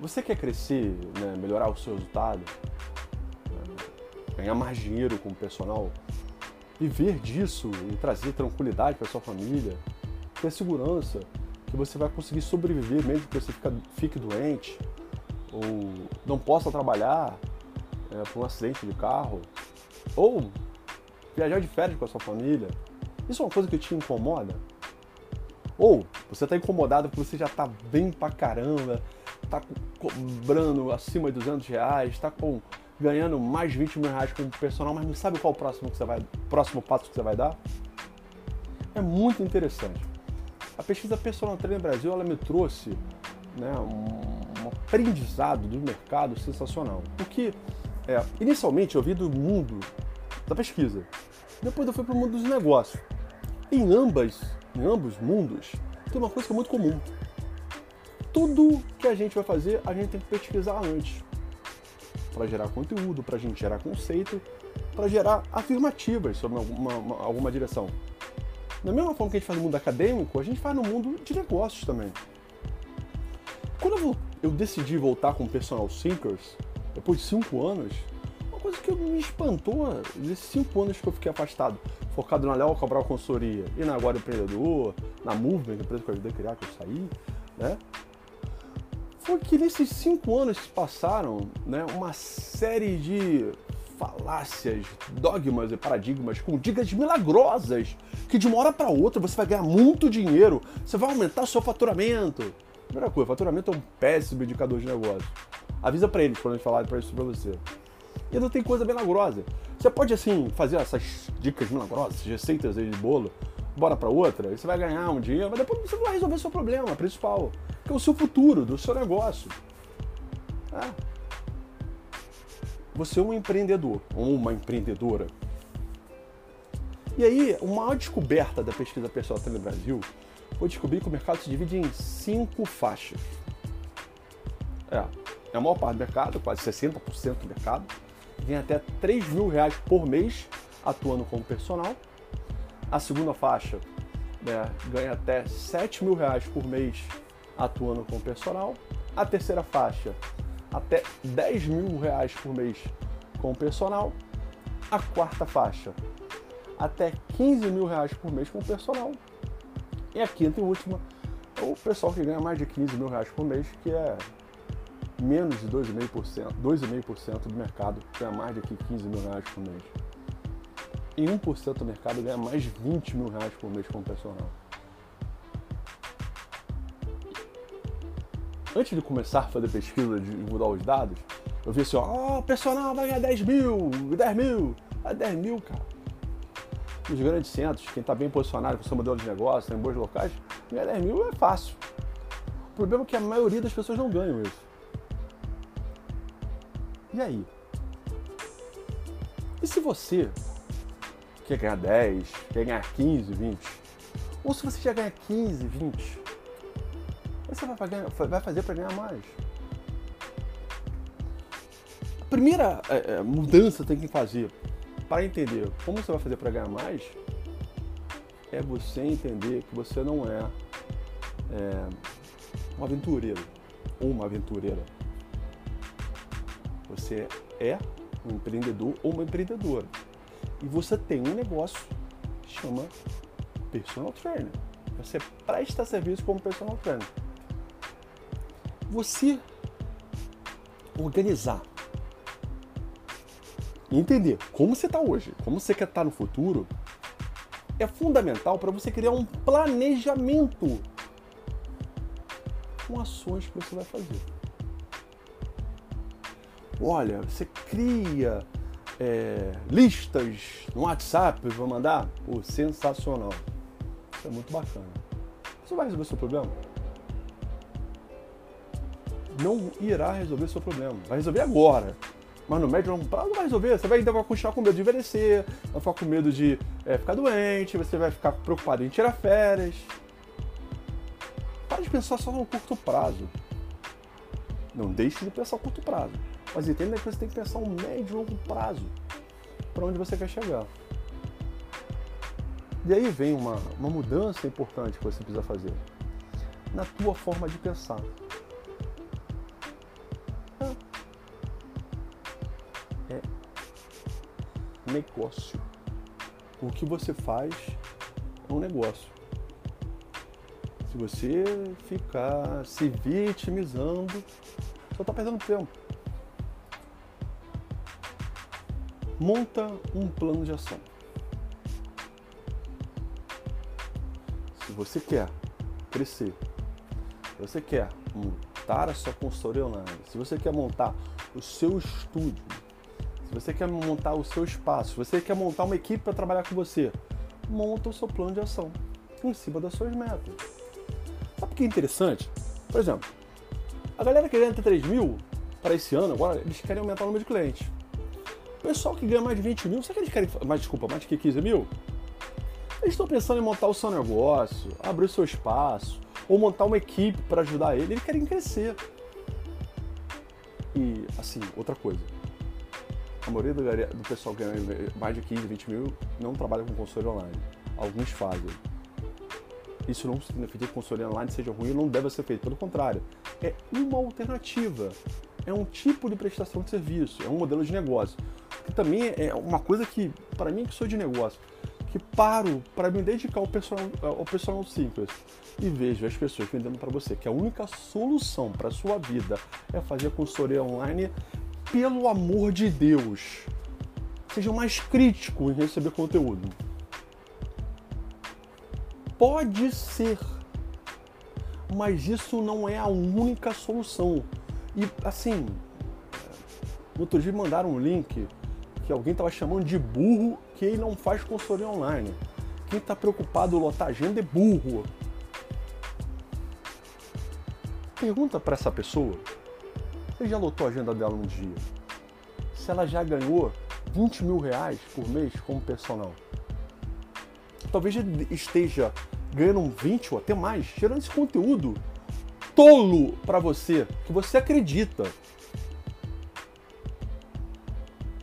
Você quer crescer, né, melhorar o seu resultado, né, ganhar mais dinheiro como personal, viver disso e trazer tranquilidade para sua família, ter segurança que você vai conseguir sobreviver mesmo que você fica, fique doente? Ou não possa trabalhar é, por um acidente de carro? Ou viajar de férias com a sua família. Isso é uma coisa que te incomoda? Ou você está incomodado porque você já está bem pra caramba, está cobrando acima de 200 reais, está com, ganhando mais de 20 mil reais como personal, mas não sabe qual o próximo, que você vai, próximo passo que você vai dar? É muito interessante. A pesquisa Personal Trainer Brasil ela me trouxe né, um, um aprendizado do mercado sensacional. Porque é, inicialmente eu vi do mundo da pesquisa, depois eu fui para o mundo dos negócios. Em ambas, em ambos mundos, tem uma coisa que é muito comum. Tudo que a gente vai fazer, a gente tem que pesquisar antes. Para gerar conteúdo, para a gente gerar conceito, para gerar afirmativas sobre alguma, uma, alguma direção. Da mesma forma que a gente faz no mundo acadêmico, a gente faz no mundo de negócios também. Quando eu, eu decidi voltar com Personal Thinkers, depois de cinco anos, uma coisa que me espantou nesses cinco anos que eu fiquei afastado, focado na Léo Cabral Consultoria e na Agora Empreendedor, na Movement, empresa que eu ajudei a criar, que eu saí, né? Foi que nesses cinco anos que passaram, né, uma série de falácias, dogmas e paradigmas com dicas milagrosas que de uma hora para outra você vai ganhar muito dinheiro, você vai aumentar o seu faturamento. Primeira coisa, faturamento é um péssimo indicador de negócio. Avisa para eles quando eles falarem para isso para você. E não tem coisa milagrosa. Você pode assim fazer essas dicas milagrosas, receitas de bolo, bora para outra, você vai ganhar um dinheiro, mas depois você não vai resolver seu problema principal, que é o seu futuro, do seu negócio. É. Você é um empreendedor ou uma empreendedora e aí, a maior descoberta da pesquisa pessoal no Brasil foi descobrir que o mercado se divide em cinco faixas. É, é a maior parte do mercado, quase 60% do mercado, ganha até 3 mil reais por mês atuando como personal. A segunda faixa né, ganha até 7 mil reais por mês atuando como personal. A terceira faixa, até 10 mil reais por mês como personal. A quarta faixa, até 15 mil reais por mês com personal. E a quinta e última, o pessoal que ganha mais de 15 mil reais por mês, que é menos de 2,5%, 2,5% do mercado ganha mais de 15 mil reais por mês. E 1% do mercado ganha mais de 20 mil reais por mês com personal. Antes de começar a fazer pesquisa de mudar os dados, eu vi assim, ó, oh, personal vai ganhar 10 mil, 10 mil, a 10 mil, cara nos grandes centros, quem está bem posicionado com seu modelo de negócio, tem bons locais, ganhar 10 mil é fácil. O problema é que a maioria das pessoas não ganham isso. E aí? E se você quer ganhar 10, quer ganhar 15, 20? Ou se você já ganha 15, 20? O que você vai fazer para ganhar mais? A primeira é, é, mudança tem que fazer para entender como você vai fazer para ganhar mais, é você entender que você não é, é um aventureiro ou uma aventureira. Você é um empreendedor ou uma empreendedora. E você tem um negócio que chama personal trainer. Você presta serviço como personal trainer. Você organizar e entender como você está hoje, como você quer estar tá no futuro, é fundamental para você criar um planejamento com ações que você vai fazer. Olha, você cria é, listas no WhatsApp para mandar? Pô, sensacional. Isso é muito bacana. Você vai resolver seu problema? Não irá resolver seu problema. Vai resolver agora mas no médio longo prazo não vai resolver. Você vai ainda vai continuar com medo de envelhecer, vai ficar com medo de é, ficar doente, você vai ficar preocupado em tirar férias. Para de pensar só no curto prazo. Não deixe de pensar no curto prazo. Mas entenda que você tem que pensar um médio e longo prazo para onde você quer chegar. E aí vem uma, uma mudança importante que você precisa fazer na tua forma de pensar. É negócio. O que você faz é um negócio. Se você ficar se vitimizando, só está perdendo tempo. Monta um plano de ação. Se você quer crescer, se você quer montar a sua consultoria online, se você quer montar o seu estúdio, se você quer montar o seu espaço, se você quer montar uma equipe para trabalhar com você, monta o seu plano de ação em cima das suas metas. Sabe o que é interessante? Por exemplo, a galera querendo ter 3 mil para esse ano, agora eles querem aumentar o número de clientes. O pessoal que ganha mais de 20 mil, sabe que eles querem mais, desculpa, mais que 15 mil? Eles estão pensando em montar o seu negócio, abrir o seu espaço, ou montar uma equipe para ajudar ele. Eles querem crescer. E, assim, outra coisa. A maioria do, do pessoal que ganha mais de 15, 20 mil não trabalha com consultoria online. Alguns fazem. Isso não significa que consultoria online seja ruim não deve ser feito. Pelo contrário, é uma alternativa. É um tipo de prestação de serviço, é um modelo de negócio que também é uma coisa que, para mim que sou de negócio, que paro para me dedicar ao personal, ao personal simples e vejo as pessoas vendendo para você que a única solução para sua vida é fazer consultoria online, pelo amor de Deus, seja mais crítico em receber conteúdo. Pode ser, mas isso não é a única solução. E assim, outro dia mandaram um link que alguém estava chamando de burro que ele não faz consultoria online. Quem está preocupado em lotar agenda é burro. Pergunta para essa pessoa se já lotou a agenda dela um dia. Se ela já ganhou 20 mil reais por mês como personal. Talvez esteja ganhando 20 ou até mais, gerando esse conteúdo tolo para você, que você acredita.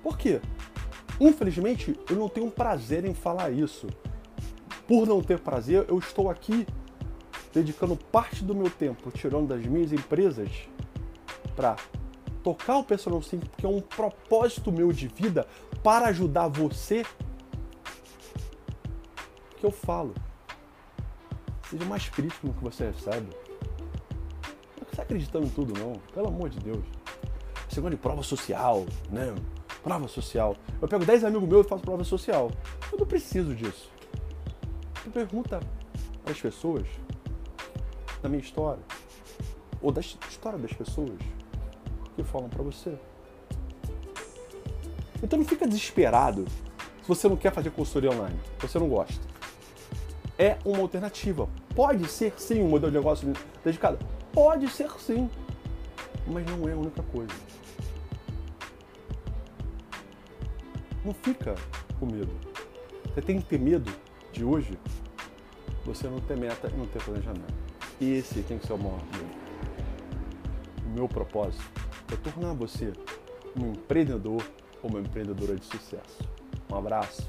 Por quê? Infelizmente, eu não tenho prazer em falar isso. Por não ter prazer, eu estou aqui dedicando parte do meu tempo, tirando das minhas empresas, para tocar o Personal 5, porque é um propósito meu de vida para ajudar você, que eu falo. Seja mais crítico no que você recebe. Está acreditando em tudo, não. Pelo amor de Deus. Segundo de prova social, né? prova social. Eu pego 10 amigos meus e faço prova social. Eu não preciso disso. Tu pergunta as pessoas da minha história, ou da história das pessoas que falam para você. Então não fica desesperado se você não quer fazer consultoria online, você não gosta. É uma alternativa. Pode ser sim um modelo de negócio dedicado. Pode ser sim. Mas não é a única coisa. Não fica com medo. Você tem que ter medo de hoje você não ter meta e não ter planejamento. Esse tem que ser o maior medo. O meu propósito é tornar você um empreendedor ou uma empreendedora de sucesso. Um abraço.